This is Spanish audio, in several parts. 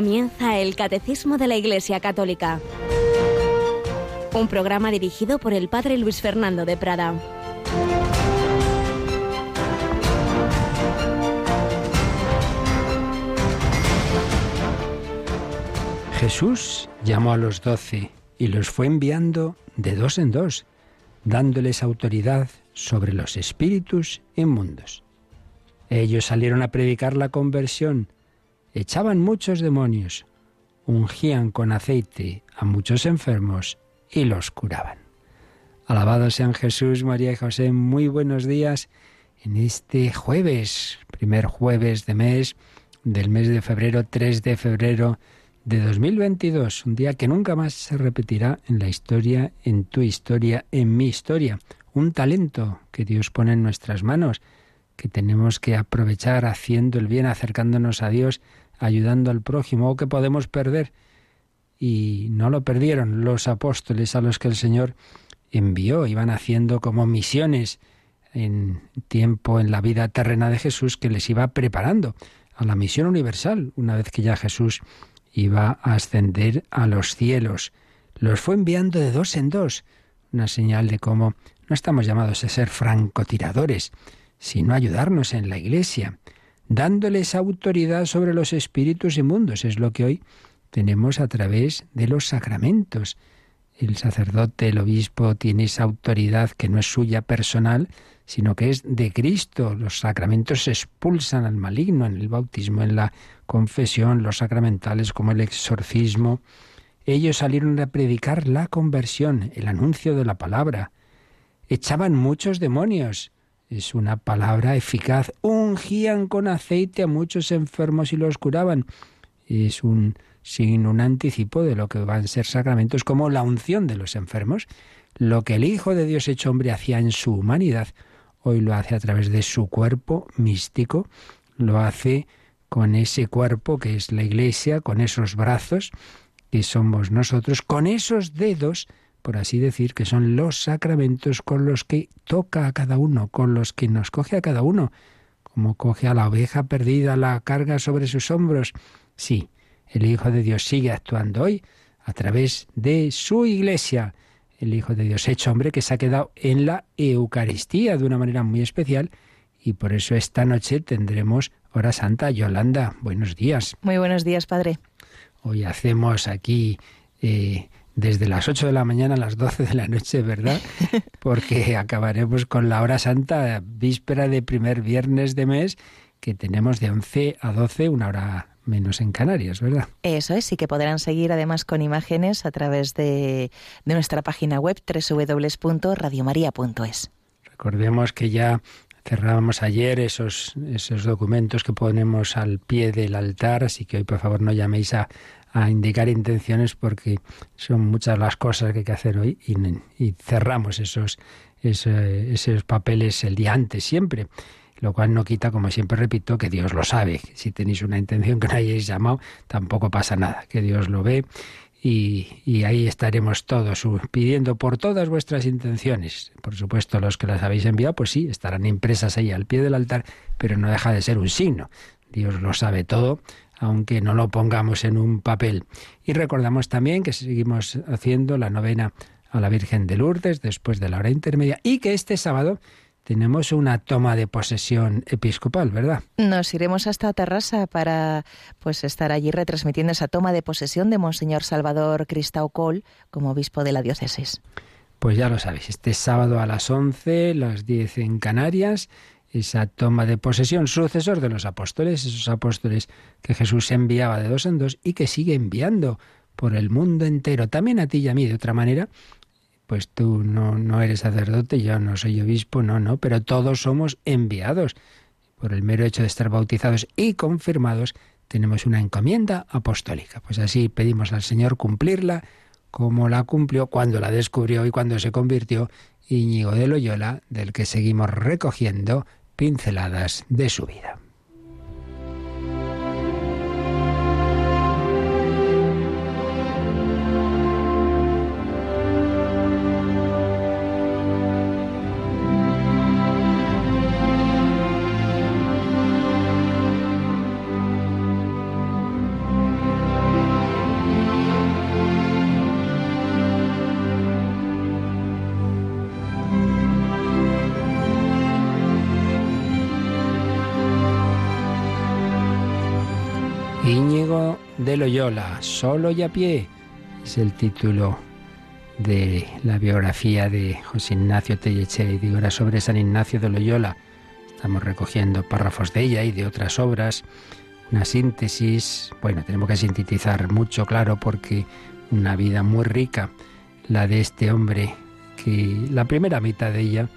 Comienza el Catecismo de la Iglesia Católica, un programa dirigido por el Padre Luis Fernando de Prada. Jesús llamó a los doce y los fue enviando de dos en dos, dándoles autoridad sobre los espíritus inmundos. Ellos salieron a predicar la conversión, echaban muchos demonios, ungían con aceite a muchos enfermos y los curaban. Alabados sean Jesús, María y José, muy buenos días. En este jueves, primer jueves de mes, del mes de febrero, 3 de febrero de 2022, un día que nunca más se repetirá en la historia, en tu historia, en mi historia, un talento que Dios pone en nuestras manos que tenemos que aprovechar haciendo el bien, acercándonos a Dios, ayudando al prójimo, o que podemos perder. Y no lo perdieron los apóstoles a los que el Señor envió, iban haciendo como misiones en tiempo en la vida terrena de Jesús que les iba preparando a la misión universal, una vez que ya Jesús iba a ascender a los cielos. Los fue enviando de dos en dos, una señal de cómo no estamos llamados a ser francotiradores, sino ayudarnos en la Iglesia, dándoles autoridad sobre los espíritus inmundos. Es lo que hoy tenemos a través de los sacramentos. El sacerdote, el obispo, tiene esa autoridad que no es suya personal, sino que es de Cristo. Los sacramentos expulsan al maligno en el bautismo, en la confesión, los sacramentales como el exorcismo. Ellos salieron a predicar la conversión, el anuncio de la palabra. Echaban muchos demonios es una palabra eficaz. Ungían con aceite a muchos enfermos y los curaban. Es un sin un anticipo de lo que van a ser sacramentos como la unción de los enfermos. Lo que el Hijo de Dios hecho hombre hacía en su humanidad, hoy lo hace a través de su cuerpo místico, lo hace con ese cuerpo que es la Iglesia, con esos brazos que somos nosotros, con esos dedos por así decir, que son los sacramentos con los que toca a cada uno, con los que nos coge a cada uno, como coge a la oveja perdida, la carga sobre sus hombros. Sí, el Hijo de Dios sigue actuando hoy a través de su iglesia. El Hijo de Dios hecho hombre que se ha quedado en la Eucaristía de una manera muy especial y por eso esta noche tendremos hora santa. Yolanda, buenos días. Muy buenos días, Padre. Hoy hacemos aquí eh, desde las 8 de la mañana a las 12 de la noche, ¿verdad? Porque acabaremos con la hora santa, víspera de primer viernes de mes, que tenemos de 11 a 12, una hora menos en Canarias, ¿verdad? Eso es, y que podrán seguir además con imágenes a través de, de nuestra página web www.radiomaria.es. Recordemos que ya cerrábamos ayer esos, esos documentos que ponemos al pie del altar, así que hoy por favor no llaméis a, a indicar intenciones porque son muchas las cosas que hay que hacer hoy y, cerramos esos, esos, papeles el día antes siempre lo cual no quita, como siempre repito, que Dios lo sabe. Si tenéis una intención que no hayáis llamado, tampoco pasa nada, que Dios lo ve y, y, ahí estaremos todos pidiendo por todas vuestras intenciones. Por supuesto, los que las habéis enviado, pues sí, estarán impresas ahí al pie del altar, pero no deja de ser un signo. Dios lo sabe todo aunque no lo pongamos en un papel. Y recordamos también que seguimos haciendo la novena a la Virgen de Lourdes después de la hora intermedia y que este sábado tenemos una toma de posesión episcopal, ¿verdad? Nos iremos hasta Terrassa para pues estar allí retransmitiendo esa toma de posesión de Monseñor Salvador Cristau Col como obispo de la diócesis. Pues ya lo sabéis, este sábado a las 11, las 10 en Canarias, esa toma de posesión, sucesor de los apóstoles, esos apóstoles que Jesús enviaba de dos en dos y que sigue enviando por el mundo entero, también a ti y a mí de otra manera, pues tú no, no eres sacerdote, yo no soy obispo, no, no, pero todos somos enviados. Por el mero hecho de estar bautizados y confirmados, tenemos una encomienda apostólica. Pues así pedimos al Señor cumplirla como la cumplió cuando la descubrió y cuando se convirtió Íñigo de Loyola, del que seguimos recogiendo pinceladas de su vida. Loyola, solo y a pie. Es el título de la biografía de José Ignacio Telleche, y era sobre San Ignacio de Loyola. Estamos recogiendo párrafos de ella y de otras obras, una síntesis, bueno, tenemos que sintetizar mucho, claro, porque una vida muy rica, la de este hombre, que la primera mitad de ella,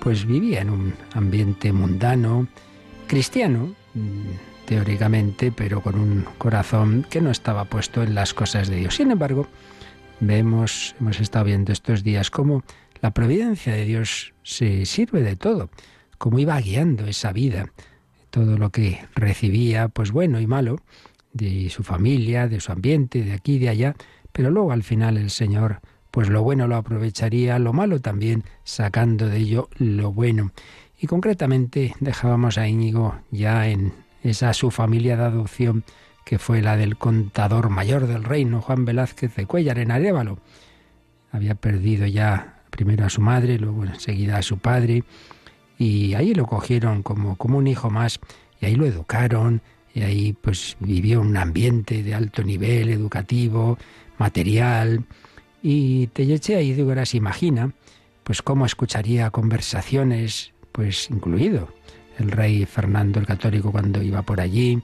pues vivía en un ambiente mundano, cristiano, mm, teóricamente, pero con un corazón que no estaba puesto en las cosas de Dios. Sin embargo, vemos, hemos estado viendo estos días cómo la providencia de Dios se sirve de todo, cómo iba guiando esa vida, todo lo que recibía, pues bueno y malo, de su familia, de su ambiente, de aquí y de allá, pero luego al final el Señor, pues lo bueno lo aprovecharía, lo malo también, sacando de ello lo bueno. Y concretamente dejábamos a Íñigo ya en esa su familia de adopción que fue la del contador mayor del reino, Juan Velázquez de Cuellar, en Arévalo. Había perdido ya primero a su madre, luego enseguida a su padre, y ahí lo cogieron como, como un hijo más, y ahí lo educaron, y ahí pues vivió un ambiente de alto nivel educativo, material, y Telleche ahí ahora se imagina pues cómo escucharía conversaciones, pues incluido el rey Fernando el Católico cuando iba por allí,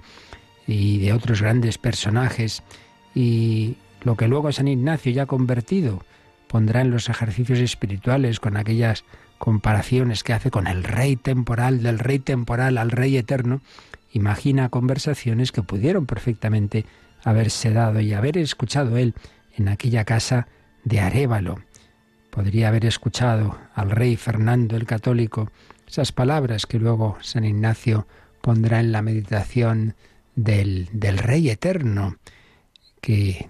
y de otros grandes personajes, y lo que luego San Ignacio ya convertido pondrá en los ejercicios espirituales con aquellas comparaciones que hace con el rey temporal, del rey temporal al rey eterno, imagina conversaciones que pudieron perfectamente haberse dado y haber escuchado él en aquella casa de Arévalo. Podría haber escuchado al rey Fernando el Católico esas palabras que luego San Ignacio pondrá en la meditación del, del Rey Eterno, que,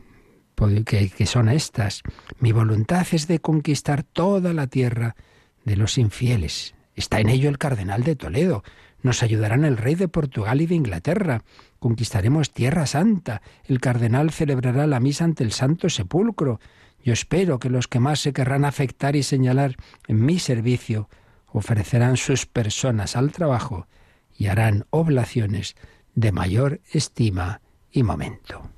que, que son estas. Mi voluntad es de conquistar toda la tierra de los infieles. Está en ello el cardenal de Toledo. Nos ayudarán el rey de Portugal y de Inglaterra. Conquistaremos Tierra Santa. El cardenal celebrará la misa ante el Santo Sepulcro. Yo espero que los que más se querrán afectar y señalar en mi servicio ofrecerán sus personas al trabajo y harán oblaciones de mayor estima y momento.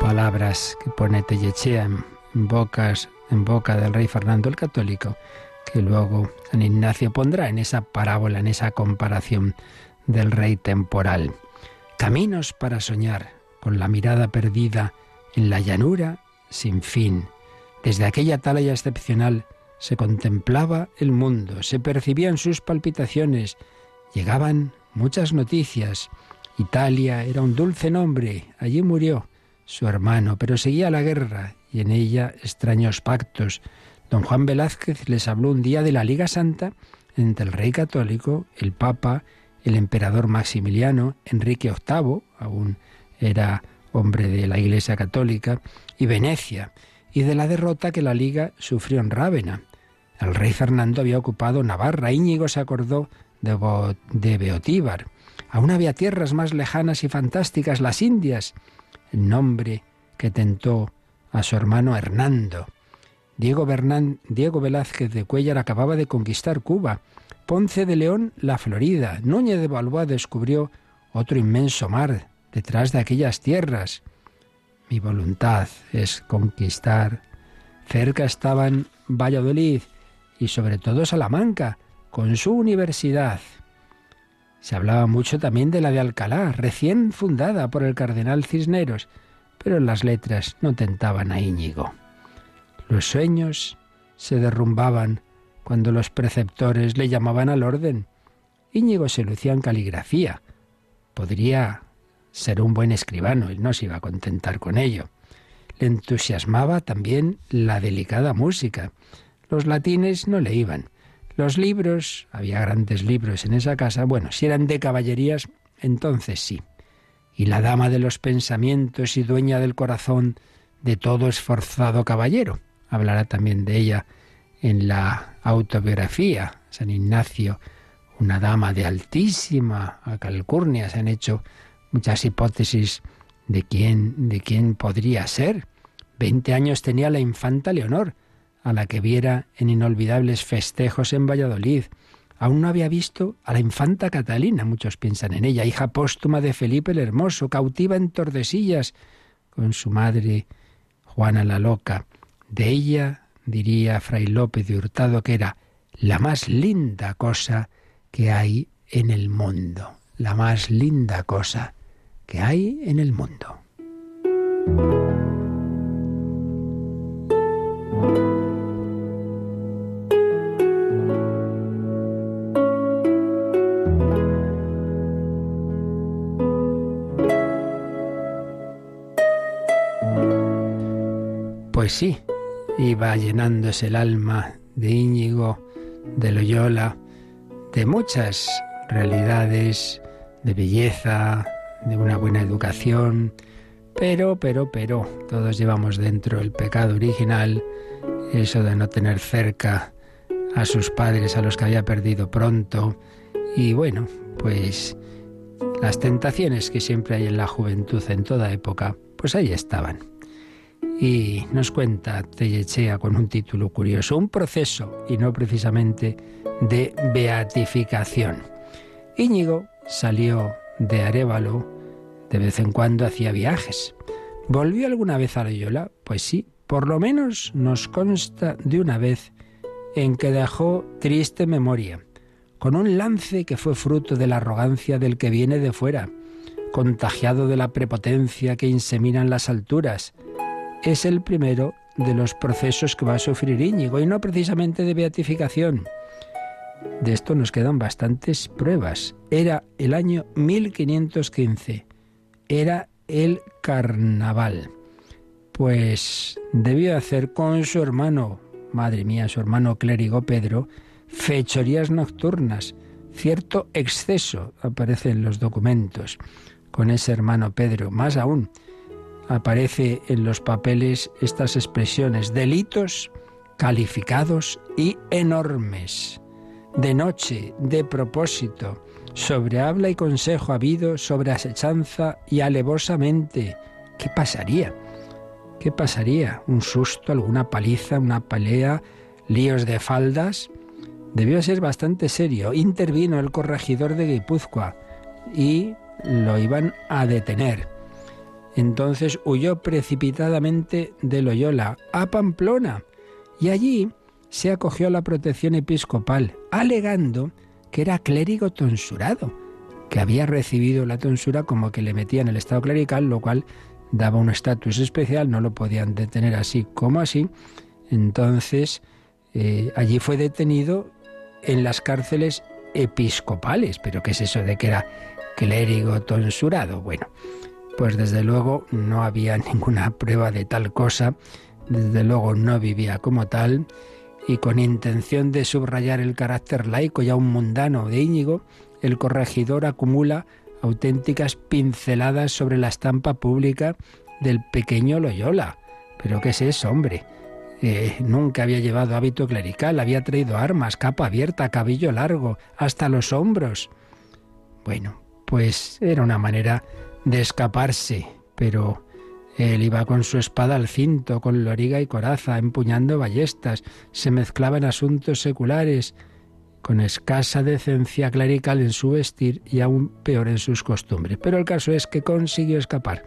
Palabras que pone Tellechea en en boca del rey Fernando el Católico, que luego San Ignacio pondrá en esa parábola, en esa comparación del rey temporal. Caminos para soñar, con la mirada perdida en la llanura sin fin. Desde aquella atalaya excepcional se contemplaba el mundo, se percibían sus palpitaciones, llegaban muchas noticias. Italia era un dulce nombre, allí murió su hermano, pero seguía la guerra y en ella extraños pactos. Don Juan Velázquez les habló un día de la Liga Santa entre el rey católico, el Papa, el emperador Maximiliano, Enrique VIII, aún era hombre de la Iglesia Católica, y Venecia, y de la derrota que la Liga sufrió en Rávena. El rey Fernando había ocupado Navarra. Íñigo se acordó de, Beotíbar. Aún había tierras más lejanas y fantásticas, las Indias. El nombre que tentó a su hermano Hernando. Diego, Bernán, Diego Velázquez de Cuellar acababa de conquistar Cuba. Ponce de León, la Florida. Núñez de Balboa descubrió otro inmenso mar detrás de aquellas tierras. Mi voluntad es conquistar. Cerca estaban Valladolid, y sobre todo Salamanca, con su universidad. Se hablaba mucho también de la de Alcalá, recién fundada por el cardenal Cisneros, pero las letras no tentaban a Íñigo. Los sueños se derrumbaban cuando los preceptores le llamaban al orden. Íñigo se lucía en caligrafía. Podría ser un buen escribano, él no se iba a contentar con ello. Le entusiasmaba también la delicada música. Los latines no le iban. Los libros, había grandes libros en esa casa, bueno, si eran de caballerías, entonces sí. Y la dama de los pensamientos y dueña del corazón de todo esforzado caballero. Hablará también de ella en la autobiografía. San Ignacio, una dama de altísima calcurnia. Se han hecho muchas hipótesis de quién, de quién podría ser. Veinte años tenía la infanta Leonor, a la que viera en inolvidables festejos en Valladolid. Aún no había visto a la infanta Catalina, muchos piensan en ella, hija póstuma de Felipe el Hermoso, cautiva en Tordesillas, con su madre Juana la Loca. De ella diría Fray López de Hurtado que era la más linda cosa que hay en el mundo, la más linda cosa que hay en el mundo. Pues sí, iba llenándose el alma de Íñigo, de Loyola, de muchas realidades, de belleza, de una buena educación, pero, pero, pero, todos llevamos dentro el pecado original, eso de no tener cerca a sus padres, a los que había perdido pronto, y bueno, pues las tentaciones que siempre hay en la juventud en toda época, pues ahí estaban. Y nos cuenta Tellechea con un título curioso, un proceso y no precisamente de beatificación. Íñigo salió de Arevalo, de vez en cuando hacía viajes. ¿Volvió alguna vez a Loyola? Pues sí, por lo menos nos consta de una vez en que dejó triste memoria, con un lance que fue fruto de la arrogancia del que viene de fuera, contagiado de la prepotencia que inseminan las alturas, es el primero de los procesos que va a sufrir Íñigo y no precisamente de beatificación. De esto nos quedan bastantes pruebas. Era el año 1515. Era el carnaval. Pues debió hacer con su hermano, madre mía, su hermano clérigo Pedro, fechorías nocturnas. Cierto exceso aparece en los documentos con ese hermano Pedro. Más aún, aparece en los papeles estas expresiones, delitos calificados y enormes, de noche, de propósito, sobre habla y consejo habido, sobre asechanza y alevosamente. ¿Qué pasaría? ¿Qué pasaría? ¿Un susto, alguna paliza, una pelea, líos de faldas? Debió ser bastante serio. Intervino el corregidor de Guipúzcoa y lo iban a detener. Entonces huyó precipitadamente de Loyola a Pamplona y allí se acogió a la protección episcopal, alegando que era clérigo tonsurado, que había recibido la tonsura como que le metían el estado clerical, lo cual daba un estatus especial, no lo podían detener así como así. Entonces, eh, allí fue detenido en las cárceles episcopales. ¿Pero qué es eso de que era clérigo tonsurado? Bueno, pues desde luego no había ninguna prueba de tal cosa, desde luego no vivía como tal, y con intención de subrayar el carácter laico y aún mundano de Íñigo, el corregidor acumula auténticas pinceladas sobre la estampa pública del pequeño Loyola. ¿Pero qué es eso, hombre? Eh, nunca había llevado hábito clerical, había traído armas, capa abierta, cabello largo, hasta los hombros. Bueno, pues era una manera de escaparse, pero él iba con su espada al cinto, con loriga y coraza, empuñando ballestas, se mezclaba en asuntos seculares, con escasa decencia clerical en su vestir y aún peor en sus costumbres. Pero el caso es que consiguió escapar,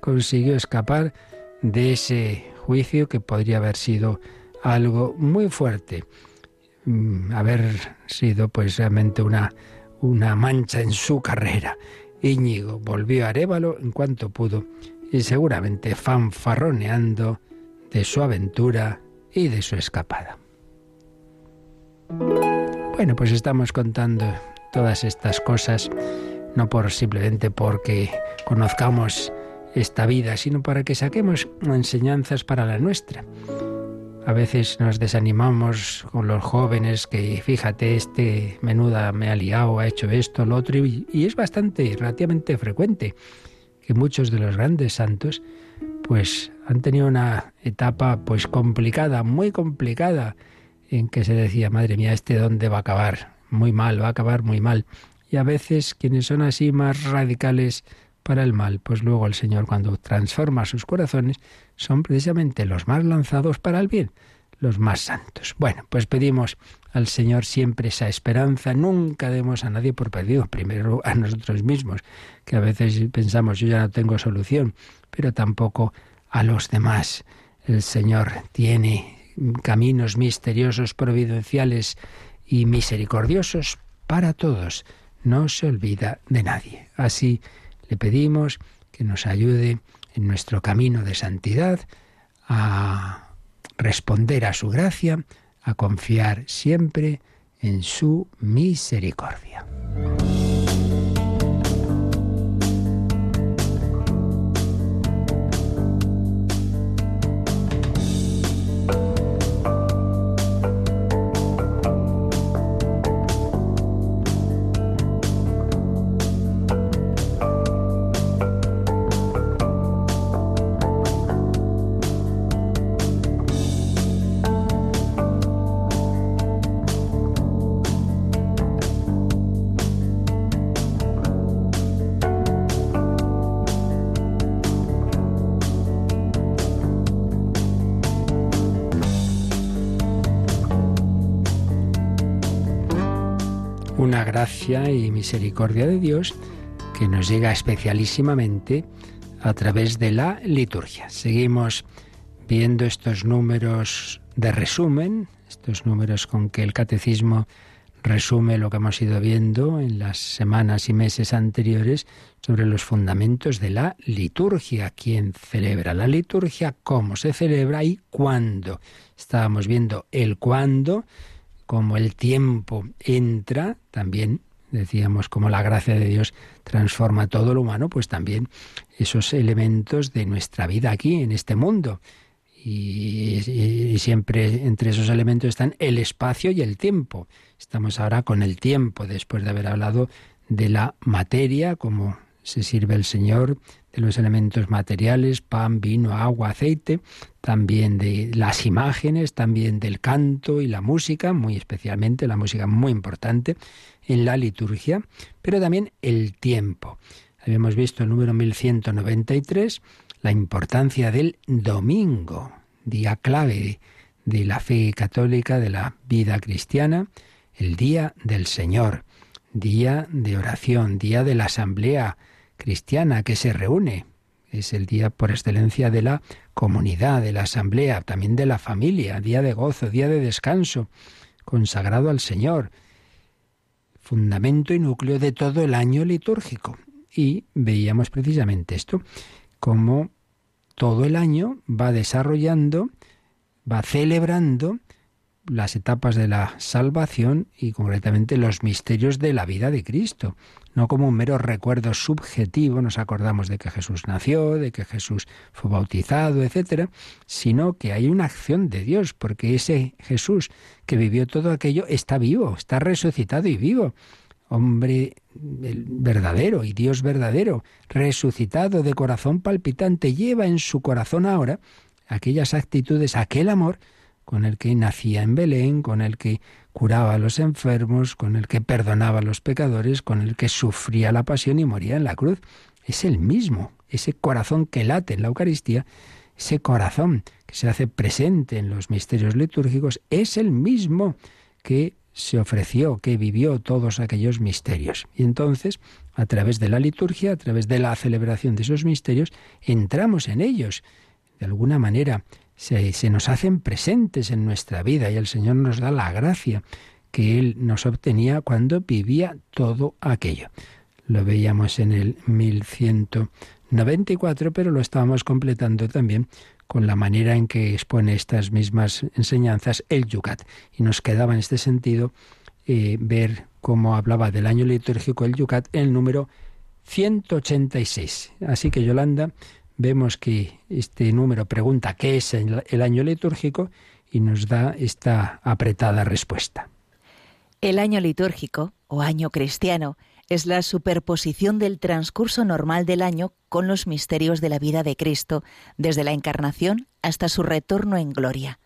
consiguió escapar de ese juicio que podría haber sido algo muy fuerte, mm, haber sido pues realmente una, una mancha en su carrera. Íñigo volvió a Arévalo en cuanto pudo y seguramente fanfarroneando de su aventura y de su escapada. Bueno, pues estamos contando todas estas cosas no por simplemente porque conozcamos esta vida, sino para que saquemos enseñanzas para la nuestra. A veces nos desanimamos con los jóvenes que, fíjate, este menuda me ha liado, ha hecho esto, lo otro, y, es bastante, relativamente frecuente que muchos de los grandes santos pues han tenido una etapa pues complicada, muy complicada, en que se decía, madre mía, este dónde va a acabar, muy mal, va a acabar muy mal. Y a veces quienes son así más radicales para el mal, pues luego el Señor cuando transforma sus corazones son precisamente los más lanzados para el bien, los más santos. Bueno, pues pedimos al Señor siempre esa esperanza, nunca demos a nadie por perdido, primero a nosotros mismos, que a veces pensamos yo ya no tengo solución, pero tampoco a los demás. El Señor tiene caminos misteriosos, providenciales y misericordiosos para todos. No se olvida de nadie. Así le pedimos que nos ayude en nuestro camino de santidad a responder a su gracia, a confiar siempre en su misericordia. Una gracia y misericordia de Dios que nos llega especialísimamente a través de la liturgia. Seguimos viendo estos números de resumen, estos números con que el catecismo resume lo que hemos ido viendo en las semanas y meses anteriores sobre los fundamentos de la liturgia, quién celebra la liturgia, cómo se celebra y cuándo. Estábamos viendo el cuándo, como el tiempo entra, también decíamos como la gracia de Dios transforma todo lo humano, pues también esos elementos de nuestra vida aquí, en este mundo. Y, siempre entre esos elementos están el espacio y el tiempo. Estamos ahora con el tiempo, después de haber hablado de la materia, como se sirve el Señor, de los elementos materiales, pan, vino, agua, aceite, también de las imágenes, también del canto y la música, muy especialmente la música muy importante en la liturgia, pero también el tiempo. Habíamos visto el número 1193, la importancia del domingo, día clave de la fe católica, de la vida cristiana, el día del Señor, día de oración, día de la asamblea cristiana que se reúne. Es el día por excelencia de la comunidad, de la asamblea, también de la familia, día de gozo, día de descanso, consagrado al Señor, fundamento y núcleo de todo el año litúrgico. Y veíamos precisamente esto, cómo todo el año va desarrollando, va celebrando las etapas de la salvación y concretamente los misterios de la vida de Cristo no como un mero recuerdo subjetivo, nos acordamos de que Jesús nació, de que Jesús fue bautizado, etcétera, sino que hay una acción de Dios, porque ese Jesús que vivió todo aquello está vivo, está resucitado y vivo. Hombre verdadero y Dios verdadero, resucitado de corazón palpitante, lleva en su corazón ahora aquellas actitudes, aquel amor con el que nacía en Belén, con el que curaba a los enfermos, con el que perdonaba a los pecadores, con el que sufría la pasión y moría en la cruz. Es el mismo, ese corazón que late en la Eucaristía, ese corazón que se hace presente en los misterios litúrgicos, es el mismo que se ofreció, que vivió todos aquellos misterios. Y entonces, a través de la liturgia, a través de la celebración de esos misterios, entramos en ellos. De alguna manera, se, nos hacen presentes en nuestra vida y el Señor nos da la gracia que Él nos obtenía cuando vivía todo aquello. Lo veíamos en el 1194, pero lo estábamos completando también con la manera en que expone estas mismas enseñanzas el Yucat. Y nos quedaba en este sentido eh, ver cómo hablaba del año litúrgico el Yucat en el número 186. Así que Yolanda, vemos que este número pregunta qué es el año litúrgico y nos da esta apretada respuesta. El año litúrgico, o año cristiano, es la superposición del transcurso normal del año con los misterios de la vida de Cristo, desde la encarnación hasta su retorno en gloria.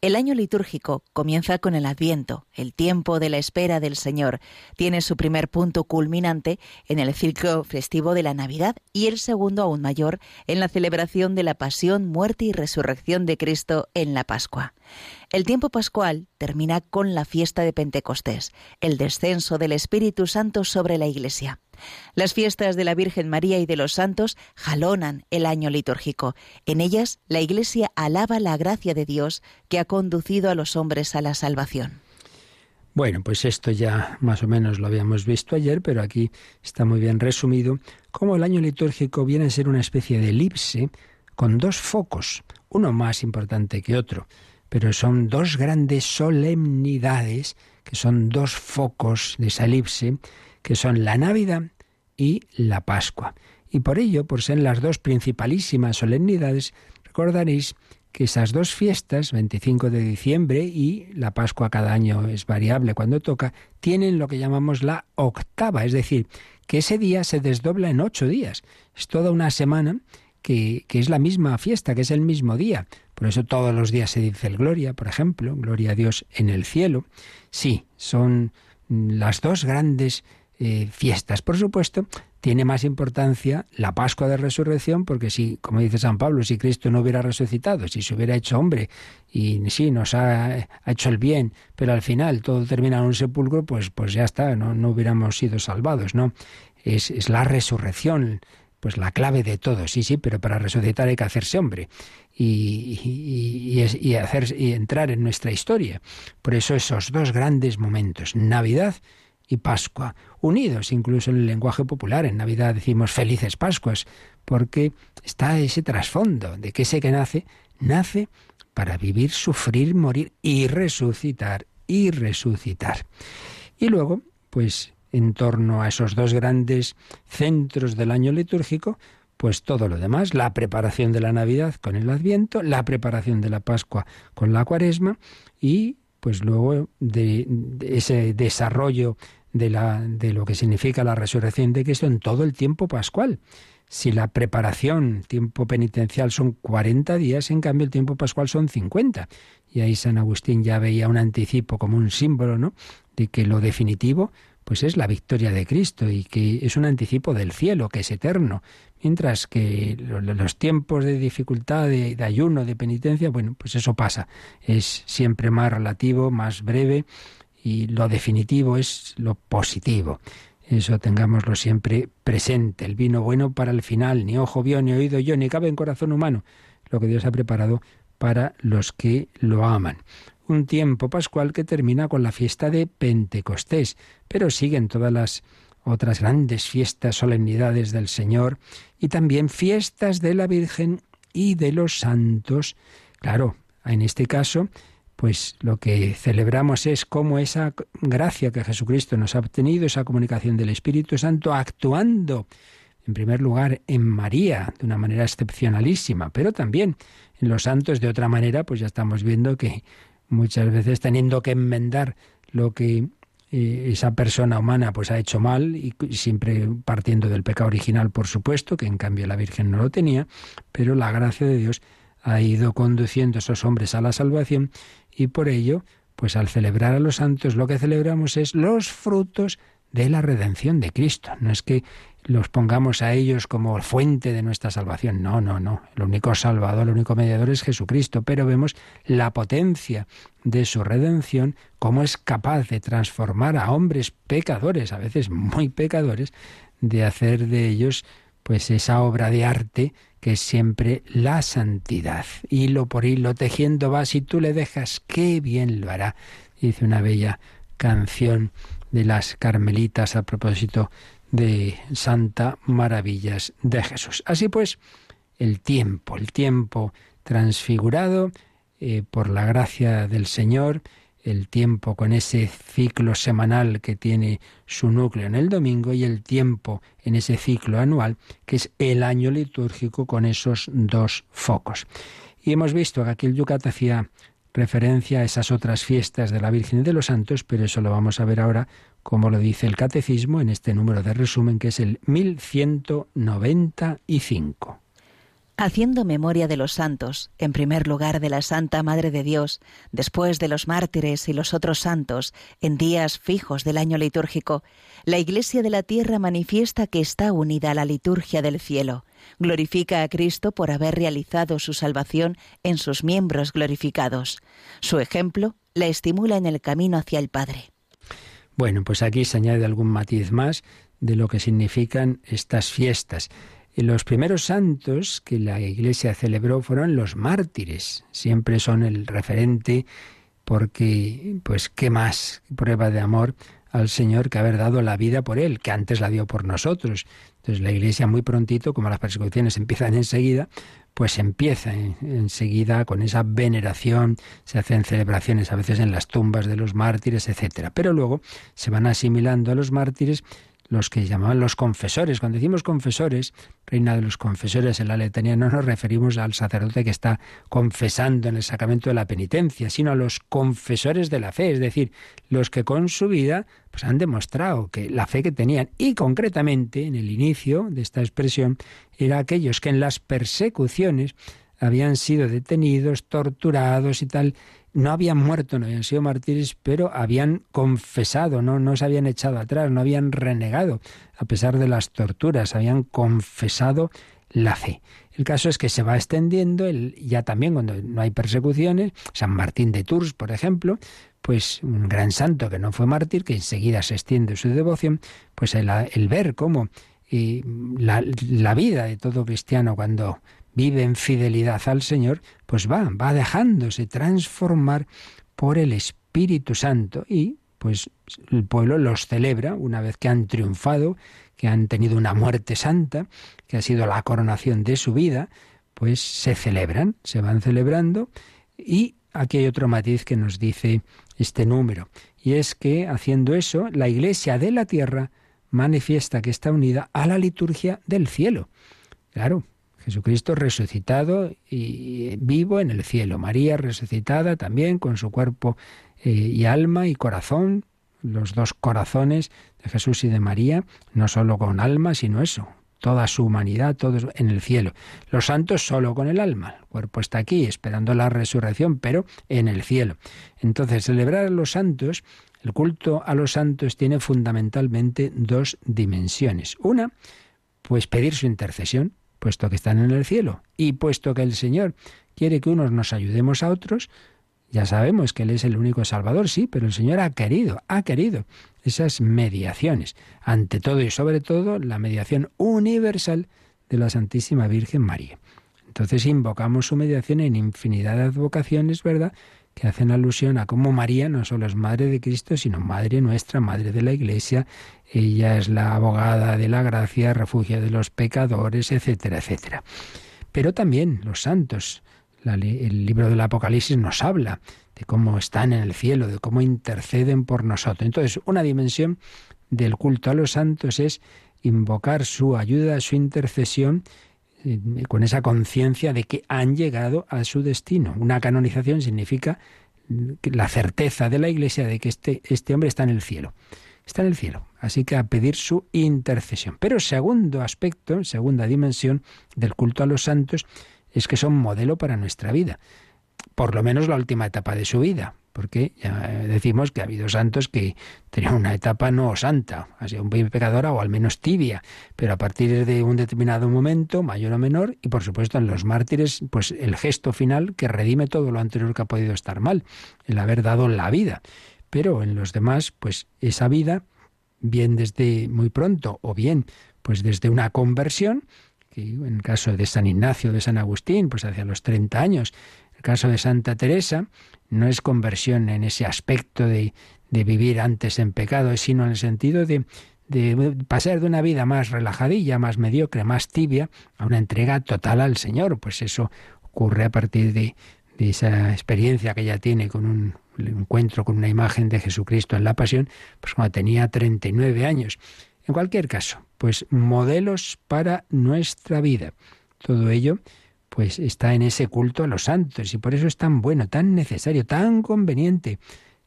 El año litúrgico comienza con el Adviento, el tiempo de la espera del Señor. Tiene su primer punto culminante en el ciclo festivo de la Navidad y el segundo aún mayor en la celebración de la pasión, muerte y resurrección de Cristo en la Pascua. El tiempo pascual termina con la fiesta de Pentecostés, el descenso del Espíritu Santo sobre la Iglesia. Las fiestas de la Virgen María y de los santos jalonan el año litúrgico. En ellas la Iglesia alaba la gracia de Dios que ha conducido a los hombres a la salvación. Bueno, pues esto ya más o menos lo habíamos visto ayer, pero aquí está muy bien resumido, cómo el año litúrgico viene a ser una especie de elipse con dos focos, uno más importante que otro pero son dos grandes solemnidades, que son dos focos de esa elipse, que son la Navidad y la Pascua. Y por ello, por ser las dos principalísimas solemnidades, recordaréis que esas dos fiestas, 25 de diciembre y la Pascua cada año es variable cuando toca, tienen lo que llamamos la octava, es decir, que ese día se desdobla en ocho días. Es toda una semana que, que es la misma fiesta, que es el mismo día. Por eso todos los días se dice el gloria, por ejemplo, gloria a Dios en el cielo. Sí, son las dos grandes eh, fiestas. Por supuesto, tiene más importancia la Pascua de Resurrección, porque si, como dice San Pablo, si Cristo no hubiera resucitado, si se hubiera hecho hombre y sí, nos ha, hecho el bien, pero al final todo termina en un sepulcro, pues, pues ya está, no, no hubiéramos sido salvados, ¿no? Es, es la resurrección, pues la clave de todo, sí, sí, pero para resucitar hay que hacerse hombre y, y, hacer, y entrar en nuestra historia. Por eso esos dos grandes momentos, Navidad y Pascua, unidos incluso en el lenguaje popular. En Navidad decimos felices Pascuas, porque está ese trasfondo de que ese que nace, nace para vivir, sufrir, morir y resucitar, y resucitar. Y luego, pues en torno a esos dos grandes centros del año litúrgico, pues todo lo demás, la preparación de la Navidad con el Adviento, la preparación de la Pascua con la Cuaresma y pues luego de, ese desarrollo de, la, de lo que significa la resurrección de Cristo en todo el tiempo pascual. Si la preparación, tiempo penitencial son 40 días, en cambio el tiempo pascual son 50. Y ahí San Agustín ya veía un anticipo como un símbolo, ¿no? De que lo definitivo pues es la victoria de Cristo y que es un anticipo del cielo, que es eterno. Mientras que los tiempos de dificultad, de, ayuno, de penitencia, bueno, pues eso pasa. Es siempre más relativo, más breve y lo definitivo es lo positivo. Eso tengámoslo siempre presente. El vino bueno para el final, ni ojo vio, ni oído yo, ni cabe en corazón humano. Lo que Dios ha preparado para los que lo aman un tiempo pascual que termina con la fiesta de Pentecostés, pero siguen todas las otras grandes fiestas, solemnidades del Señor y también fiestas de la Virgen y de los santos. Claro, en este caso, pues lo que celebramos es cómo esa gracia que Jesucristo nos ha obtenido, esa comunicación del Espíritu Santo, actuando en primer lugar en María de una manera excepcionalísima, pero también en los santos de otra manera, pues ya estamos viendo que muchas veces teniendo que enmendar lo que eh, esa persona humana pues ha hecho mal y siempre partiendo del pecado original, por supuesto, que en cambio la Virgen no lo tenía, pero la gracia de Dios ha ido conduciendo a esos hombres a la salvación y por ello, pues al celebrar a los santos lo que celebramos es los frutos de la redención de Cristo. No es que los pongamos a ellos como fuente de nuestra salvación. No, no, no. El único salvador, el único mediador es Jesucristo. Pero vemos la potencia de su redención, cómo es capaz de transformar a hombres pecadores, a veces muy pecadores, de hacer de ellos pues esa obra de arte que es siempre la santidad. Hilo por hilo tejiendo va, si tú le dejas, qué bien lo hará. Dice una bella canción de las carmelitas a propósito de Santa Maravillas de Jesús. Así pues, el tiempo, el tiempo transfigurado eh, por la gracia del Señor, el tiempo con ese ciclo semanal que tiene su núcleo en el domingo y el tiempo en ese ciclo anual que es el año litúrgico con esos dos focos. Y hemos visto que aquí el Yucat hacía referencia a esas otras fiestas de la Virgen y de los Santos, pero eso lo vamos a ver ahora como lo dice el Catecismo en este número de resumen que es el 1195. Haciendo memoria de los santos, en primer lugar de la Santa Madre de Dios, después de los mártires y los otros santos, en días fijos del año litúrgico, la Iglesia de la tierra manifiesta que está unida a la liturgia del cielo, glorifica a Cristo por haber realizado su salvación en sus miembros glorificados. Su ejemplo la estimula en el camino hacia el Padre. Bueno, pues aquí se añade algún matiz más de lo que significan estas fiestas. Los primeros santos que la Iglesia celebró fueron los mártires. Siempre son el referente porque, pues, ¿qué más prueba de amor al Señor que haber dado la vida por Él, que antes la dio por nosotros? Entonces la Iglesia muy prontito, como las persecuciones empiezan enseguida, pues empieza enseguida con esa veneración, se hacen celebraciones a veces en las tumbas de los mártires, etcétera. Pero luego se van asimilando a los mártires los que llamaban los confesores. Cuando decimos confesores, reina de los confesores en la letanía, no nos referimos al sacerdote que está confesando en el sacramento de la penitencia, sino a los confesores de la fe, es decir, los que con su vida pues han demostrado que la fe que tenían y concretamente en el inicio de esta expresión era aquellos que en las persecuciones habían sido detenidos, torturados y tal, no habían muerto, no habían sido mártires, pero habían confesado, ¿no? no se habían echado atrás, no habían renegado, a pesar de las torturas, habían confesado la fe. El caso es que se va extendiendo, el, ya también cuando no hay persecuciones, San Martín de Tours, por ejemplo, pues un gran santo que no fue mártir, que enseguida se extiende su devoción, pues el, ver cómo y la, la vida de todo cristiano cuando vive en fidelidad al Señor, pues va, va dejándose transformar por el Espíritu Santo y pues el pueblo los celebra una vez que han triunfado, que han tenido una muerte santa, que ha sido la coronación de su vida, pues se celebran, se van celebrando y aquí hay otro matiz que nos dice este número, y es que haciendo eso, la Iglesia de la tierra manifiesta que está unida a la liturgia del cielo. Claro, Jesucristo resucitado y vivo en el cielo. María resucitada también con su cuerpo eh, y alma y corazón, los dos corazones de Jesús y de María, no solo con alma, sino eso, toda su humanidad, todos en el cielo. Los santos solo con el alma. El cuerpo está aquí esperando la resurrección, pero en el cielo. Entonces, celebrar a los santos, el culto a los santos tiene fundamentalmente dos dimensiones. Una, pues pedir su intercesión puesto que están en el cielo y puesto que el Señor quiere que unos nos ayudemos a otros, ya sabemos que Él es el único Salvador, sí, pero el Señor ha querido, ha querido esas mediaciones. Ante todo y sobre todo, la mediación universal de la Santísima Virgen María. Entonces invocamos su mediación en infinidad de advocaciones, ¿verdad? Que hacen alusión a cómo María no solo es madre de Cristo, sino madre nuestra, madre de la Iglesia, ella es la abogada de la gracia, refugio de los pecadores, etcétera, etcétera. Pero también los santos, el libro del Apocalipsis nos habla de cómo están en el cielo, de cómo interceden por nosotros. Entonces, una dimensión del culto a los santos es invocar su ayuda, su intercesión, con esa conciencia de que han llegado a su destino. Una canonización significa la certeza de la Iglesia de que este, este hombre está en el cielo. Está en el cielo. Así que a pedir su intercesión. Pero segundo aspecto, segunda dimensión del culto a los santos, es que son modelo para nuestra vida. Por lo menos la última etapa de su vida porque ya decimos que ha habido santos que tenían una etapa no santa, ha sido muy pecadora o al menos tibia, pero a partir de un determinado momento, mayor o menor, y por supuesto en los mártires, pues el gesto final que redime todo lo anterior que ha podido estar mal, el haber dado la vida. Pero en los demás, pues esa vida, bien desde muy pronto o bien pues desde una conversión, que en el caso de San Ignacio, de San Agustín, pues hacia los 30 años, el caso de Santa Teresa no es conversión en ese aspecto de, de vivir antes en pecado, sino en el sentido de, de pasar de una vida más relajadilla, más mediocre, más tibia, a una entrega total al Señor. Pues eso ocurre a partir de, de esa experiencia que ella tiene con un encuentro con una imagen de Jesucristo en la pasión, pues cuando tenía 39 años. En cualquier caso, pues modelos para nuestra vida. Todo ello pues está en ese culto a los santos y por eso es tan bueno, tan necesario, tan conveniente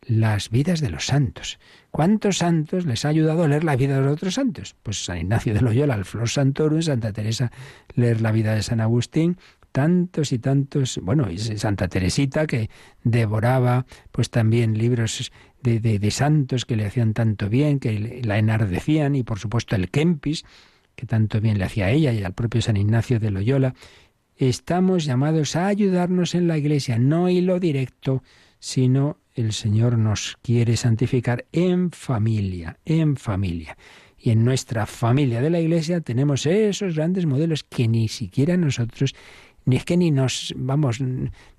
las vidas de los santos. ¿Cuántos santos les ha ayudado a leer la vida de los otros santos? Pues San Ignacio de Loyola, el Flor Santorum, Santa Teresa, leer la vida de San Agustín, tantos y tantos, bueno, y Santa Teresita que devoraba pues también libros de, de, santos que le hacían tanto bien, que la enardecían, y por supuesto el Kempis, que tanto bien le hacía a ella y al propio San Ignacio de Loyola. Estamos llamados a ayudarnos en la Iglesia, no hilo directo, sino el Señor nos quiere santificar en familia, en familia. Y en nuestra familia de la Iglesia tenemos esos grandes modelos que ni siquiera nosotros ni es que ni nos, vamos,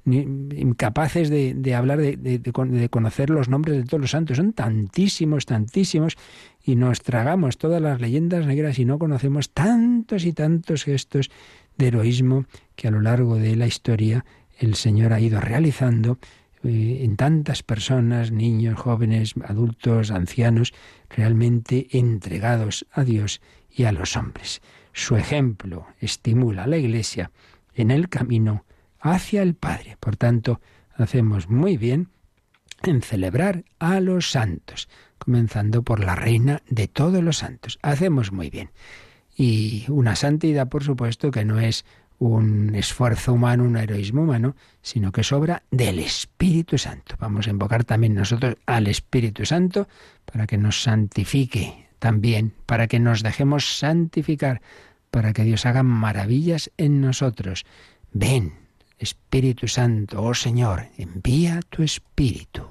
incapaces de, hablar, de, de, conocer los nombres de todos los santos. Son tantísimos, tantísimos, y nos tragamos todas las leyendas negras y no conocemos tantos y tantos gestos de heroísmo que a lo largo de la historia el Señor ha ido realizando eh, en tantas personas, niños, jóvenes, adultos, ancianos, realmente entregados a Dios y a los hombres. Su ejemplo estimula a la Iglesia en el camino hacia el Padre. Por tanto, hacemos muy bien en celebrar a los santos, comenzando por la reina de todos los santos. Hacemos muy bien. Y una santidad, por supuesto, que no es un esfuerzo humano, un heroísmo humano, sino que es obra del Espíritu Santo. Vamos a invocar también nosotros al Espíritu Santo para que nos santifique también, para que nos dejemos santificar, para que Dios haga maravillas en nosotros. Ven, Espíritu Santo, oh Señor, envía tu Espíritu.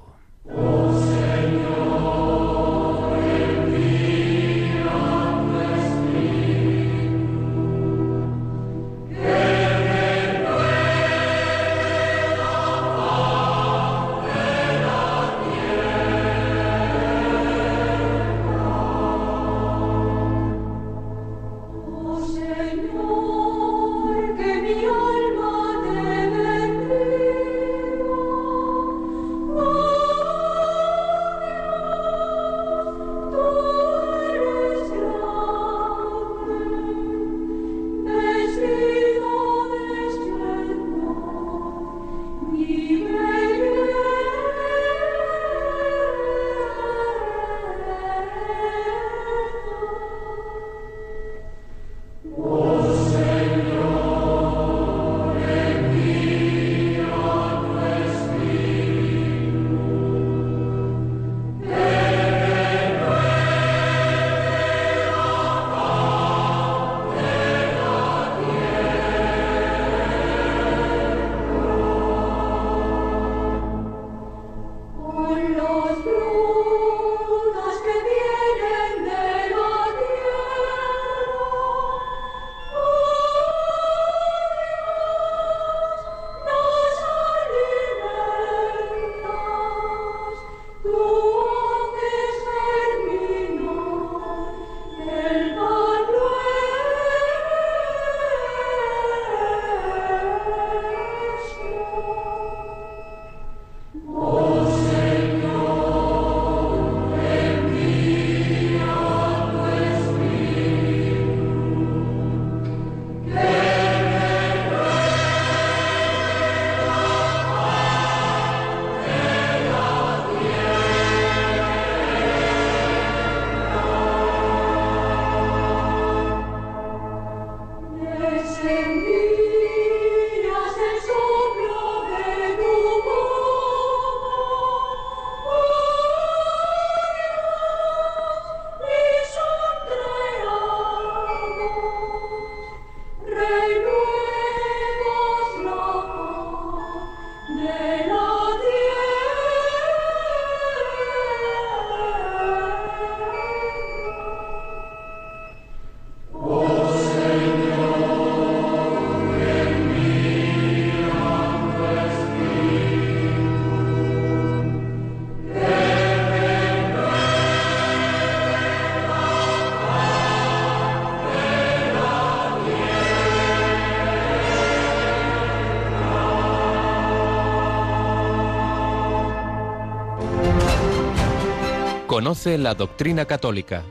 Conoce la doctrina católica.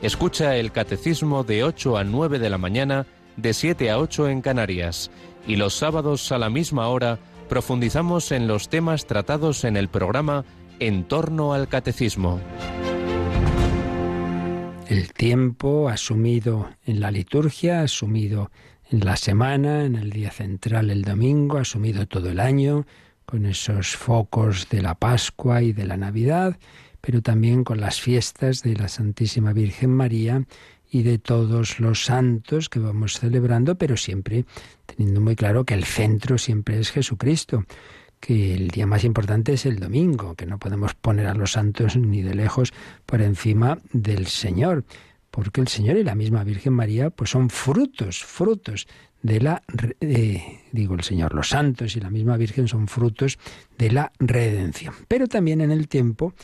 Escucha el catecismo de 8 a 9 de la mañana, de 7 a 8 en Canarias. Y los sábados a la misma hora profundizamos en los temas tratados en el programa en torno al catecismo. El tiempo asumido en la liturgia, asumido en la semana, en el día central el domingo, asumido todo el año, con esos focos de la Pascua y de la Navidad, pero también con las fiestas de la Santísima Virgen María y de todos los santos que vamos celebrando, pero siempre teniendo muy claro que el centro siempre es Jesucristo, que el día más importante es el domingo, que no podemos poner a los santos ni de lejos por encima del Señor, porque el Señor y la misma Virgen María pues son frutos, frutos de la, digo el Señor, los santos y la misma Virgen son frutos de la redención. Pero también en el tiempo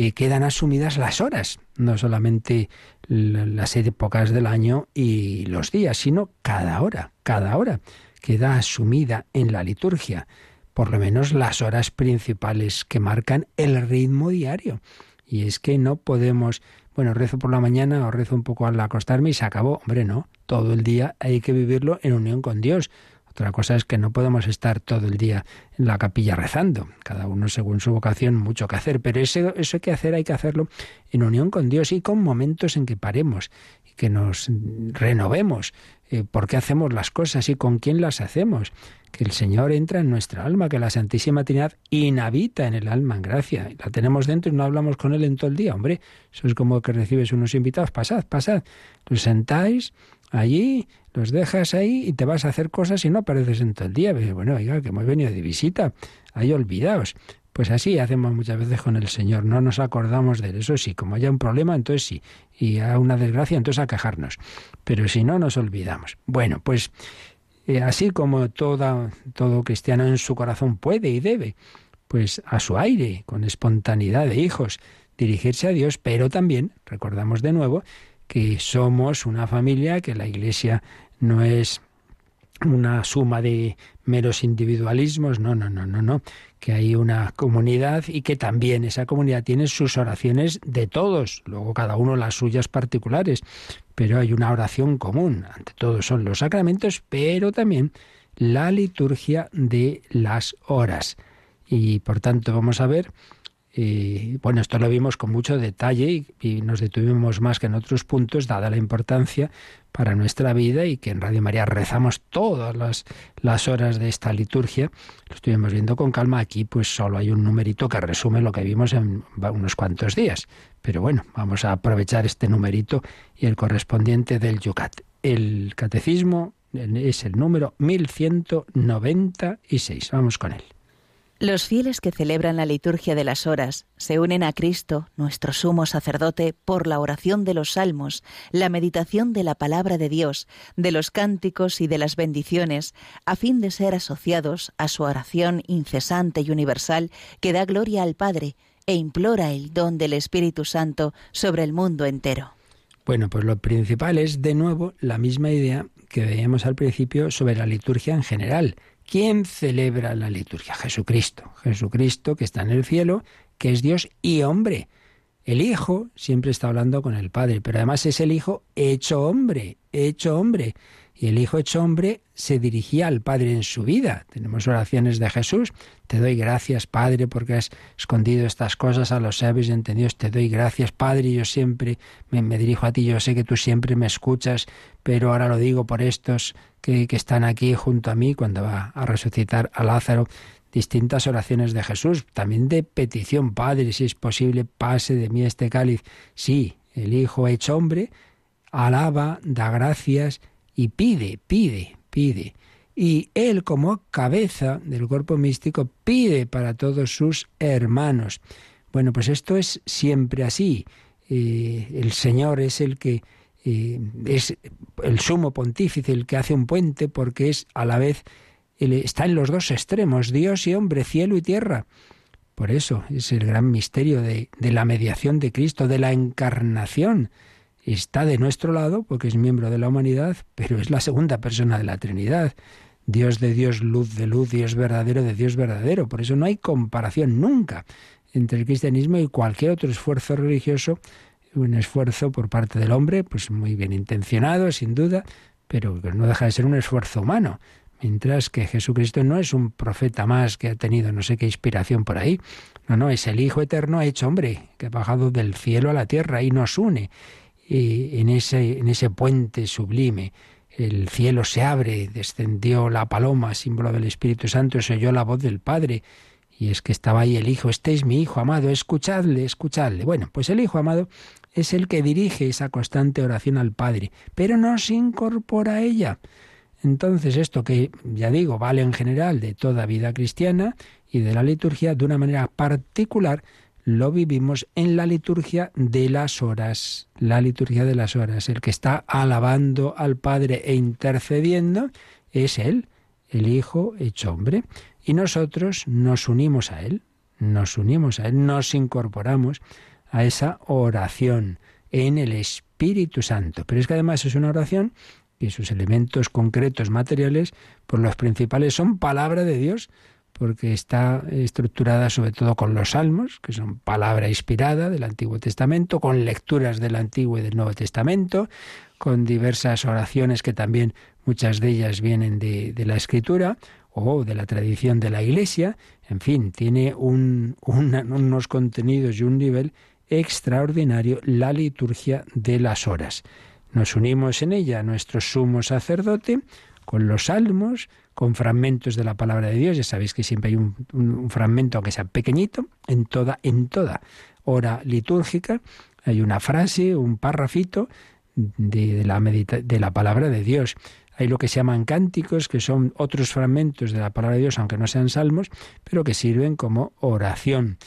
eh, quedan asumidas las horas, no solamente las épocas del año y los días, sino cada hora, cada hora queda asumida en la liturgia, por lo menos las horas principales que marcan el ritmo diario. Y es que no podemos bueno, rezo por la mañana o rezo un poco al acostarme y se acabó. Hombre, no, todo el día hay que vivirlo en unión con Dios. Otra cosa es que no podemos estar todo el día en la capilla rezando, cada uno según su vocación, mucho que hacer, pero eso, eso que hacer, hay que hacerlo en unión con Dios y con momentos en que paremos y que nos renovemos eh, por qué hacemos las cosas y con quién las hacemos. Que el Señor entra en nuestra alma, que la Santísima Trinidad inhabita en el alma en gracia. La tenemos dentro y no hablamos con Él en todo el día. Hombre, eso es como que recibes unos invitados. Pasad, pasad. Los sentáis allí, los dejas ahí y te vas a hacer cosas y no apareces en todo el día. Bueno, oiga, que hemos venido de visita. Ahí olvidaos. Pues así hacemos muchas veces con el Señor, no nos acordamos de él. Eso sí, como haya un problema, entonces sí, y haya una desgracia, entonces a quejarnos. Pero si no, nos olvidamos. Bueno, pues eh, así como toda, todo cristiano en su corazón puede y debe, pues a su aire, con espontaneidad de hijos, dirigirse a Dios, pero también, recordamos de nuevo, que somos una familia, que la Iglesia no es una suma de meros individualismos, no, no, no, no, no, que hay una comunidad y que también esa comunidad tiene sus oraciones de todos, luego cada uno las suyas particulares, pero hay una oración común, ante todo son los sacramentos, pero también la liturgia de las horas. Y por tanto vamos a ver y bueno, esto lo vimos con mucho detalle y, nos detuvimos más que en otros puntos, dada la importancia para nuestra vida y que en Radio María rezamos todas las, las horas de esta liturgia. Lo estuvimos viendo con calma. Aquí pues solo hay un numerito que resume lo que vimos en unos cuantos días. Pero bueno, vamos a aprovechar este numerito y el correspondiente del Yucat. El catecismo es el número 1196. Vamos con él. Los fieles que celebran la liturgia de las horas se unen a Cristo, nuestro sumo sacerdote, por la oración de los salmos, la meditación de la palabra de Dios, de los cánticos y de las bendiciones, a fin de ser asociados a su oración incesante y universal que da gloria al Padre e implora el don del Espíritu Santo sobre el mundo entero. Bueno, pues lo principal es de nuevo la misma idea que veíamos al principio sobre la liturgia en general ¿Quién celebra la liturgia? Jesucristo. Jesucristo que está en el cielo, que es Dios y hombre. El Hijo siempre está hablando con el Padre, pero además es el Hijo hecho hombre, hecho hombre. Y el Hijo hecho hombre se dirigía al Padre en su vida. Tenemos oraciones de Jesús. Te doy gracias, Padre, porque has escondido estas cosas a los sabios y entendidos. Te doy gracias, Padre. Yo siempre me, dirijo a ti. Yo sé que tú siempre me escuchas, pero ahora lo digo por estos que, que están aquí junto a mí cuando va a resucitar a Lázaro distintas oraciones de Jesús, también de petición, Padre, si es posible, pase de mí este cáliz. Sí, el Hijo hecho hombre, alaba, da gracias y pide, pide, pide. Y Él como cabeza del cuerpo místico pide para todos sus hermanos. Bueno, pues esto es siempre así. Eh, el Señor es el que eh, es el sumo pontífice, el que hace un puente, porque es a la vez, está en los dos extremos, Dios y hombre, cielo y tierra. Por eso es el gran misterio de la mediación de Cristo, de la encarnación está de nuestro lado porque es miembro de la humanidad, pero es la segunda persona de la Trinidad. Dios de Dios, luz de luz, Dios verdadero de Dios verdadero. Por eso no hay comparación nunca entre el cristianismo y cualquier otro esfuerzo religioso, un esfuerzo por parte del hombre, pues muy bien intencionado, sin duda, pero no deja de ser un esfuerzo humano. Mientras que Jesucristo no es un profeta más que ha tenido no sé qué inspiración por ahí. No, no, es el Hijo Eterno hecho hombre, que ha bajado del cielo a la tierra y nos une. Y en ese, en ese puente sublime, el cielo se abre, descendió la paloma, símbolo del Espíritu Santo, se oyó la voz del Padre. Y es que estaba ahí el Hijo, este es mi Hijo amado, escuchadle, escuchadle. Bueno, pues el Hijo amado es el que dirige esa constante oración al Padre, pero no se incorpora a ella. Entonces esto que ya digo vale en general de toda vida cristiana y de la liturgia de una manera particular lo vivimos en la liturgia de las horas. La liturgia de las horas. El que está alabando al Padre e intercediendo es Él, el Hijo hecho hombre. Y nosotros nos unimos a Él, nos unimos a Él, nos incorporamos a esa oración en el Espíritu Santo. Pero es que además es una oración y sus elementos concretos materiales, por los principales son palabra de Dios, porque está estructurada sobre todo con los salmos, que son palabra inspirada del Antiguo Testamento, con lecturas del Antiguo y del Nuevo Testamento, con diversas oraciones que también muchas de ellas vienen de, la Escritura o de la tradición de la Iglesia. En fin, tiene unos contenidos y un nivel extraordinario la liturgia de las horas. Nos unimos en ella a nuestro sumo sacerdote con los salmos, con fragmentos de la palabra de Dios. Ya sabéis que siempre hay un, fragmento, aunque sea pequeñito, en toda, en toda hora litúrgica. Hay una frase, un párrafito de, la de la palabra de Dios. Hay lo que se llaman cánticos, que son otros fragmentos de la palabra de Dios, aunque no sean salmos, pero que sirven como oración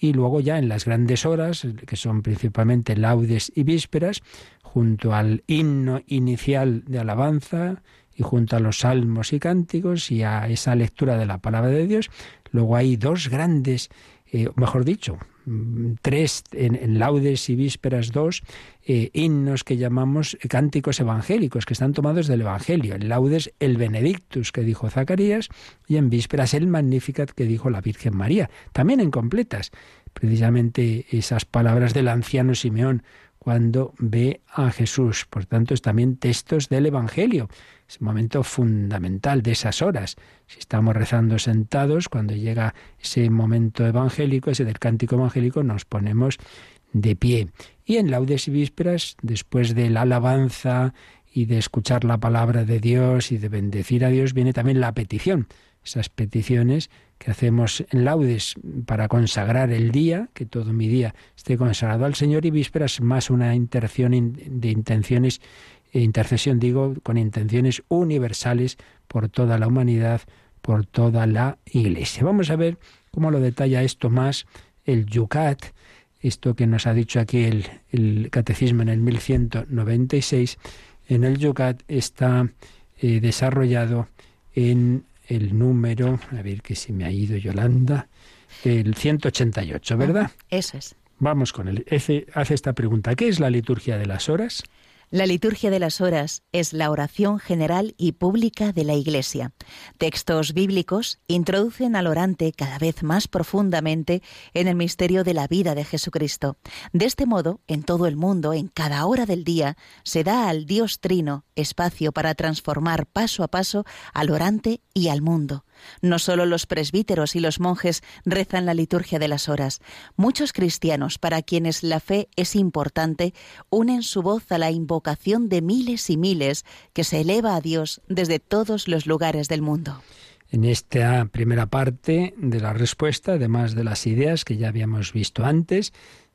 y luego ya en las grandes horas, que son principalmente laudes y vísperas, junto al himno inicial de alabanza y junto a los salmos y cánticos y a esa lectura de la palabra de Dios, luego hay dos grandes, eh, mejor dicho, mm, tres en, laudes y vísperas, dos eh, himnos que llamamos cánticos evangélicos, que están tomados del Evangelio. En laudes el Benedictus que dijo Zacarías y en vísperas el Magnificat que dijo la Virgen María, también en completas. Precisamente esas palabras del anciano Simeón cuando ve a Jesús. Por tanto, es también textos del Evangelio. Es un momento fundamental de esas horas. Si estamos rezando sentados, cuando llega ese momento evangélico, ese del cántico evangélico, nos ponemos de pie. Y en laudes y vísperas, después de la alabanza y de escuchar la palabra de Dios y de bendecir a Dios, viene también la petición. Esas peticiones que hacemos en laudes para consagrar el día, que todo mi día esté consagrado al Señor, y vísperas más una intercesión de intenciones, e intercesión digo, con intenciones universales por toda la humanidad, por toda la Iglesia. Vamos a ver cómo lo detalla esto más el Yucat, esto que nos ha dicho aquí el, Catecismo en el 1196, en el Yucat está eh, desarrollado en el número, a ver que si me ha ido Yolanda, el 188, ¿verdad? eso es. Vamos con él. hace esta pregunta, ¿qué es la liturgia de las horas? La liturgia de las horas es la oración general y pública de la Iglesia. Textos bíblicos introducen al orante cada vez más profundamente en el misterio de la vida de Jesucristo. De este modo, en todo el mundo, en cada hora del día, se da al Dios Trino espacio para transformar paso a paso al orante y al mundo. No solo los presbíteros y los monjes rezan la liturgia de las horas. Muchos cristianos, para quienes la fe es importante, unen su voz a la invocación de miles y miles que se eleva a Dios desde todos los lugares del mundo. En esta primera parte de la respuesta, además de las ideas que ya habíamos visto antes,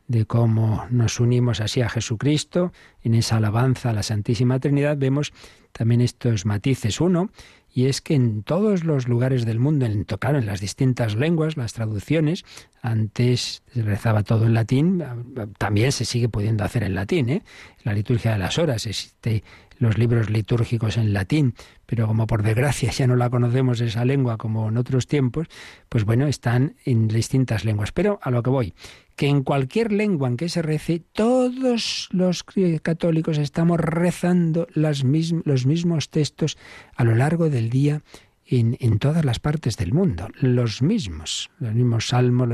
de cómo nos unimos así a Jesucristo en esa alabanza a la Santísima Trinidad, vemos también estos matices. Uno, y es que en todos los lugares del mundo, en, en las distintas lenguas, las traducciones, antes rezaba todo en latín, también se sigue pudiendo hacer en latín, ¿eh? La liturgia de las horas, existe los libros litúrgicos en latín, pero como por desgracia ya no la conocemos esa lengua como en otros tiempos, pues bueno, están en distintas lenguas. Pero a lo que voy, que en cualquier lengua en que se rece, todos los católicos estamos rezando las los mismos textos a lo largo del día en, todas las partes del mundo, los mismos, los mismos salmos,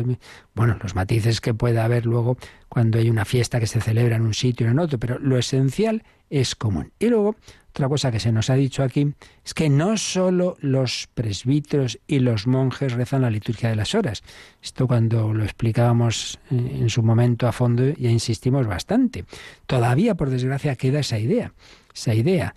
bueno, los matices que pueda haber luego cuando hay una fiesta que se celebra en un sitio o en otro, pero lo esencial es común. Y luego, Otra cosa que se nos ha dicho aquí es que no solo los presbíteros y los monjes rezan la liturgia de las horas. Esto cuando lo explicábamos eh, en su momento a fondo ya insistimos bastante. Todavía, por desgracia, queda esa idea. Esa idea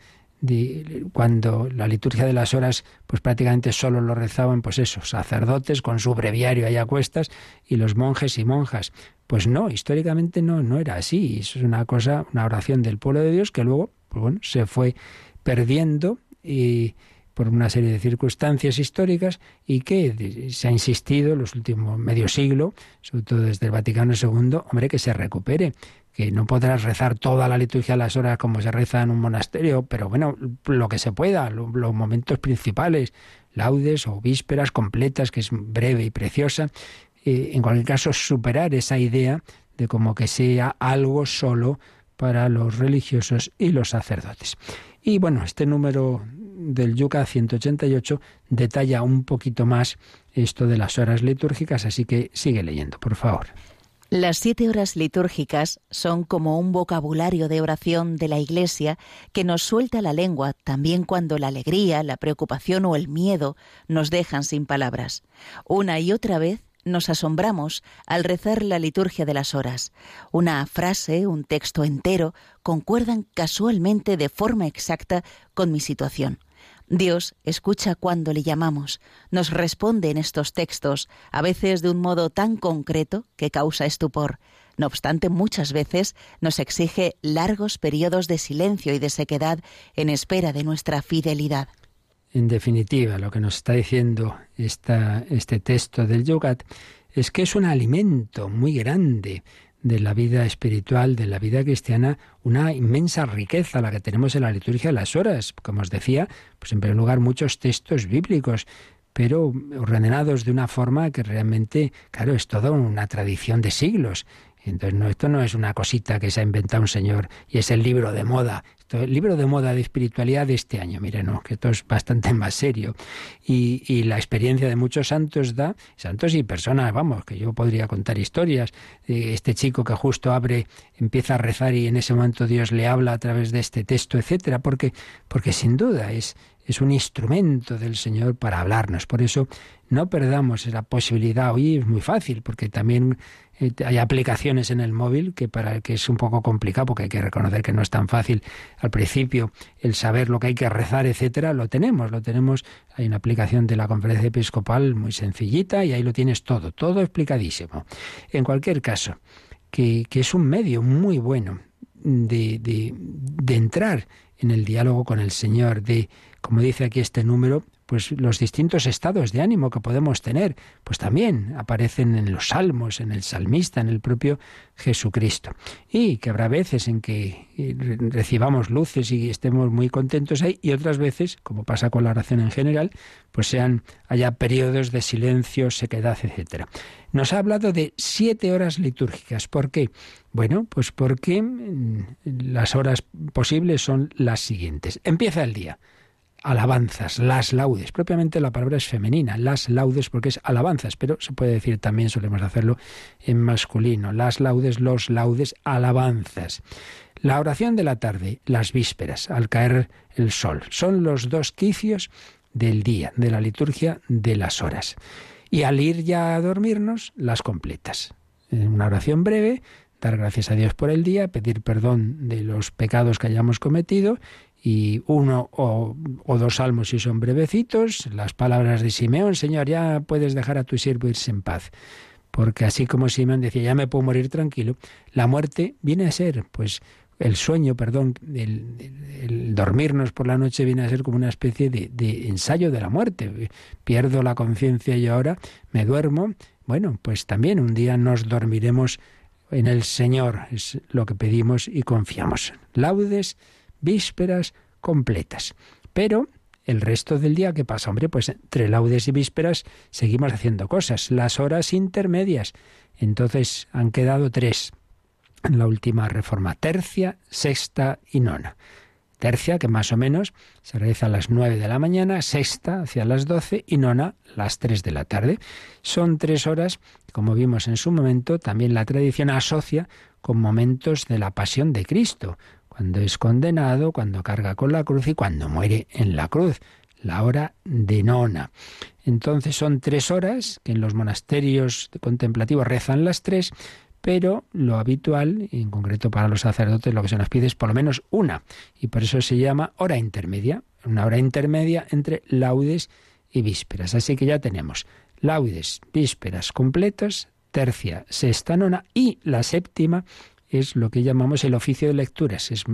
cuando la liturgia de las horas pues prácticamente solo lo rezaban pues esos sacerdotes con su breviario ahí a cuestas y los monjes y monjas. Pues no históricamente no no era así. Eso es una cosa una oración del pueblo de Dios que luego pues bueno, se fue perdiendo y por una serie de circunstancias históricas y que se ha insistido en los últimos medio siglo, sobre todo desde el Vaticano II, hombre, que se recupere, que no podrás rezar toda la liturgia a las horas como se reza en un monasterio, pero bueno, lo que se pueda, los momentos principales, laudes o vísperas completas, que es breve y preciosa, eh, en cualquier caso, superar esa idea de como que sea algo solo para los religiosos y los sacerdotes. Y bueno, este número del Yuca 188 detalla un poquito más esto de las horas litúrgicas, así que sigue leyendo, por favor. Las siete horas litúrgicas son como un vocabulario de oración de la Iglesia que nos suelta la lengua también cuando la alegría, la preocupación o el miedo nos dejan sin palabras. Una y otra vez nos asombramos al rezar la liturgia de las horas. Una frase, un texto entero, concuerdan casualmente de forma exacta con mi situación. Dios escucha cuando le llamamos, nos responde en estos textos, a veces de un modo tan concreto que causa estupor. No obstante, muchas veces nos exige largos periodos de silencio y de sequedad en espera de nuestra fidelidad. En definitiva, lo que nos está diciendo este texto del Yogat es que es un alimento muy grande de la vida espiritual, de la vida cristiana, una inmensa riqueza la que tenemos en la liturgia de las horas. Como os decía, pues en primer lugar muchos textos bíblicos, pero ordenados de una forma que realmente, claro, es toda una tradición de siglos. Entonces, no, esto no es una cosita que se ha inventado un señor y es el libro de moda. Esto, el libro de moda de espiritualidad de este año, mire, no, que esto es bastante más serio. Y, la experiencia de muchos santos da, santos y personas, vamos, que yo podría contar historias. de este chico que justo abre, empieza a rezar y en ese momento Dios le habla a través de este texto, etcétera, porque, porque sin duda es, es un instrumento del Señor para hablarnos. Por eso no perdamos esa posibilidad. Hoy es muy fácil, porque también eh, hay aplicaciones en el móvil que para el que es un poco complicado porque hay que reconocer que no es tan fácil al principio el saber lo que hay que rezar, etcétera, lo tenemos, lo tenemos, hay una aplicación de la conferencia episcopal muy sencillita y ahí lo tienes todo, todo explicadísimo. En cualquier caso, que, que es un medio muy bueno de, de entrar en el diálogo con el Señor, de, como dice aquí este número, pues los distintos estados de ánimo que podemos tener, pues también aparecen en los salmos, en el salmista, en el propio Jesucristo. Y que habrá veces en que eh, recibamos luces y estemos muy contentos ahí, y otras veces, como pasa con la oración en general, pues sean haya periodos de silencio, sequedad, etcétera. Nos ha hablado de siete horas litúrgicas. ¿Por qué? Bueno, pues porque mm, las horas posibles son las siguientes. Empieza el día alabanzas, las laudes. Propiamente la palabra es femenina, las laudes porque es alabanzas, pero se puede decir también, solemos hacerlo en masculino, las laudes, los laudes, alabanzas. La oración de la tarde, las vísperas, al caer el sol, son los dos quicios del día, de la liturgia de las horas. Y al ir ya a dormirnos, las completas. Una oración breve, dar gracias a Dios por el día, pedir perdón de los pecados que hayamos cometido y uno o, dos salmos si son brevecitos, las palabras de Simeón, Señor, ya puedes dejar a tu siervo irse en paz. Porque así como Simeón decía, ya me puedo morir tranquilo, la muerte viene a ser, pues, el sueño, perdón, el, dormirnos por la noche viene a ser como una especie de, de ensayo de la muerte. Pierdo la conciencia y ahora me duermo. Bueno, pues también un día nos dormiremos en el Señor, es lo que pedimos y confiamos. Laudes vísperas completas. Pero el resto del día, ¿qué pasa? Hombre, pues entre laudes y vísperas seguimos haciendo cosas. Las horas intermedias. Entonces han quedado tres en la última reforma. Tercia, sexta y nona. Tercia, que más o menos se realiza a las nueve de la mañana, sexta hacia las doce y nona las tres de la tarde. Son tres horas, como vimos en su momento, también la tradición asocia con momentos de la pasión de Cristo cuando es condenado, cuando carga con la cruz y cuando muere en la cruz, la hora de nona. Entonces son tres horas que en los monasterios contemplativos rezan las tres, pero lo habitual, en concreto para los sacerdotes, lo que se nos pide es por lo menos una, y por eso se llama hora intermedia, una hora intermedia entre laudes y vísperas. Así que ya tenemos laudes, vísperas completas, tercia, sexta, nona y la séptima es lo que llamamos el oficio de lecturas. Es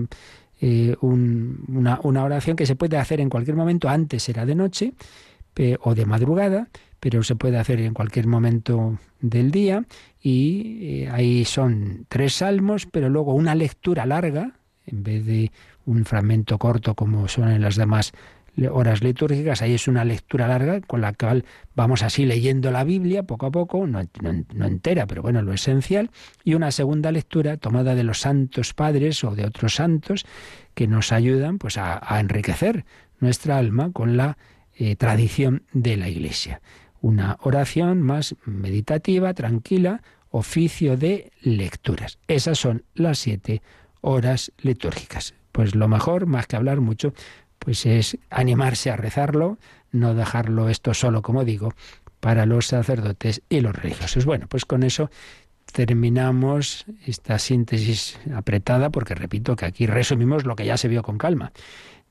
eh, una, una, oración que se puede hacer en cualquier momento, antes era de noche o de madrugada, pero se puede hacer en cualquier momento del día y eh, ahí son tres salmos, pero luego una lectura larga, en vez de un fragmento corto como son en las demás horas litúrgicas, ahí es una lectura larga con la cual vamos así leyendo la Biblia poco a poco, no, entera, pero bueno, lo esencial, y una segunda lectura tomada de los santos padres o de otros santos que nos ayudan pues a, enriquecer nuestra alma con la eh, tradición de la Iglesia. Una oración más meditativa, tranquila, oficio de lecturas. Esas son las siete horas litúrgicas. Pues lo mejor, más que hablar mucho, pues es animarse a rezarlo, no dejarlo esto solo, como digo, para los sacerdotes y los religiosos. Bueno, pues con eso terminamos esta síntesis apretada, porque repito que aquí resumimos lo que ya se vio con calma,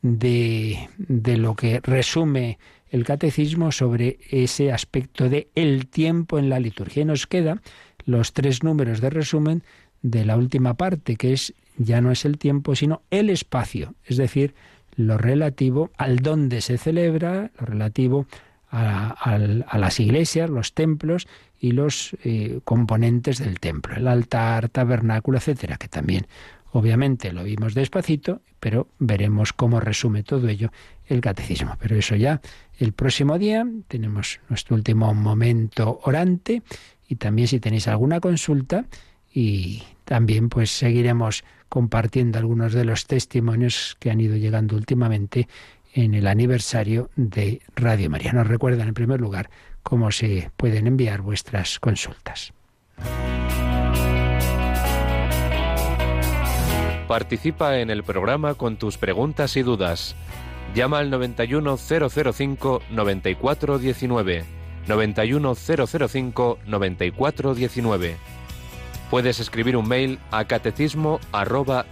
de, de lo que resume el catecismo sobre ese aspecto de el tiempo en la liturgia. Y nos queda los tres números de resumen de la última parte, que es ya no es el tiempo, sino el espacio, es decir, lo relativo al dónde se celebra, lo relativo a, las iglesias, los templos y los eh, componentes del templo, el altar, tabernáculo, etcétera, que también obviamente lo vimos despacito, pero veremos cómo resume todo ello el catecismo. Pero eso ya el próximo día tenemos nuestro último momento orante y también si tenéis alguna consulta y también pues seguiremos compartiendo algunos de los testimonios que han ido llegando últimamente en el aniversario de Radio María. Nos recuerdan en primer lugar cómo se pueden enviar vuestras consultas. Participa en el programa con tus preguntas y dudas. Llama al 91005 9419. 91005 9419 Puedes escribir un mail a catecismo arroba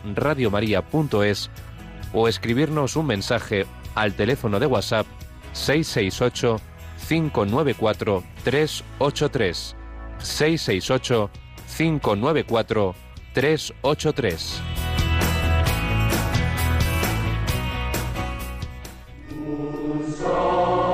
o escribirnos un mensaje al teléfono de WhatsApp 668 594 383 668 594 383 Amado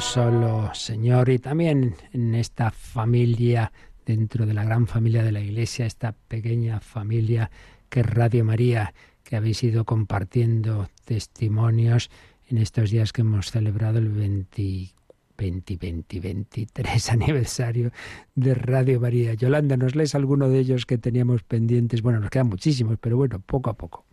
solo Señor y también en esta familia, dentro de la gran familia de la Iglesia, esta pequeña familia que es Radio María, que habéis ido compartiendo testimonios en estos días que hemos celebrado el 20, 20, 20, 23 aniversario de Radio María. Yolanda, ¿nos lees alguno de ellos que teníamos pendientes? Bueno, nos quedan muchísimos, pero bueno, poco a poco.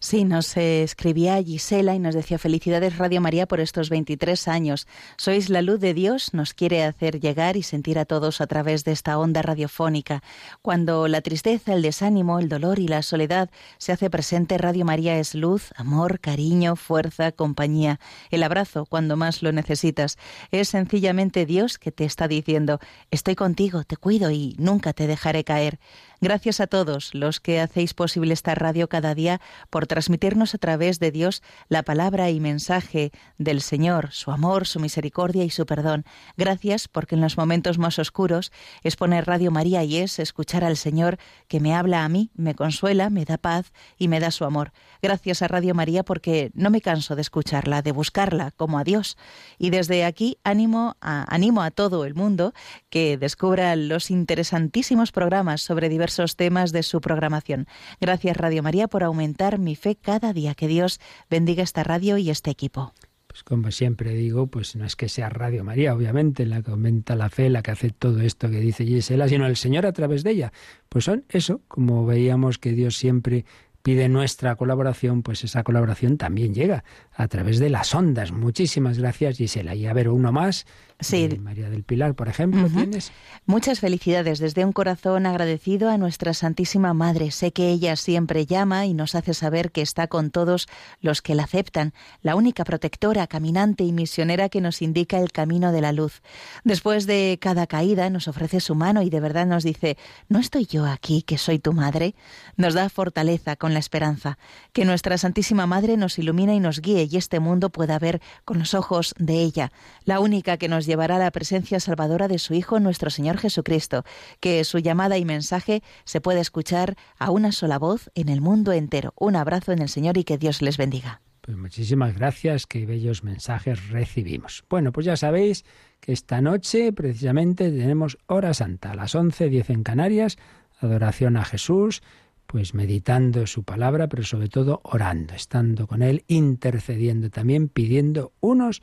Sí, nos escribía Gisela y nos decía felicidades Radio María por estos 23 años. Sois la luz de Dios, nos quiere hacer llegar y sentir a todos a través de esta onda radiofónica. Cuando la tristeza, el desánimo, el dolor y la soledad se hace presente, Radio María es luz, amor, cariño, fuerza, compañía. El abrazo cuando más lo necesitas. Es sencillamente Dios que te está diciendo, estoy contigo, te cuido y nunca te dejaré caer. Gracias a todos los que hacéis posible esta radio cada día por transmitirnos a través de Dios la palabra y mensaje del Señor, su amor, su misericordia y su perdón. Gracias porque en los momentos más oscuros es poner Radio María y es escuchar al Señor que me habla a mí, me consuela, me da paz y me da su amor. Gracias a Radio María porque no me canso de escucharla, de buscarla como a Dios. Y desde aquí animo a, animo a todo el mundo que descubra los interesantísimos programas sobre diversos temas de su programación. Gracias Radio María por aumentar mi fe cada día. Que Dios bendiga esta radio y este equipo. Pues como siempre digo, pues no es que sea Radio María, obviamente, la que aumenta la fe, la que hace todo esto que dice Gisela, sino el Señor a través de ella. Pues son eso, como veíamos que Dios siempre pide nuestra colaboración, pues esa colaboración también llega a través de las ondas. Muchísimas gracias, Gisela. Y a ver, uno más Sí. María del Pilar, por ejemplo, tienes. Muchas felicidades desde un corazón agradecido a nuestra Santísima Madre. Sé que ella siempre llama y nos hace saber que está con todos los que la aceptan, la única protectora, caminante y misionera que nos indica el camino de la luz. Después de cada caída nos ofrece su mano y de verdad nos dice, ¿no estoy yo aquí, que soy tu madre? Nos da fortaleza con la esperanza. Que nuestra Santísima Madre nos ilumine y nos guíe y este mundo pueda ver con los ojos de ella, la única que nos llevará a la presencia salvadora de su Hijo nuestro Señor Jesucristo, que su llamada y mensaje se puede escuchar a una sola voz en el mundo entero. Un abrazo en el Señor y que Dios les bendiga. Pues muchísimas gracias, qué bellos mensajes recibimos. Bueno, pues ya sabéis que esta noche precisamente tenemos hora santa, a las 11.10 en Canarias, adoración a Jesús, pues meditando su palabra, pero sobre todo orando, estando con Él, intercediendo también, pidiendo unos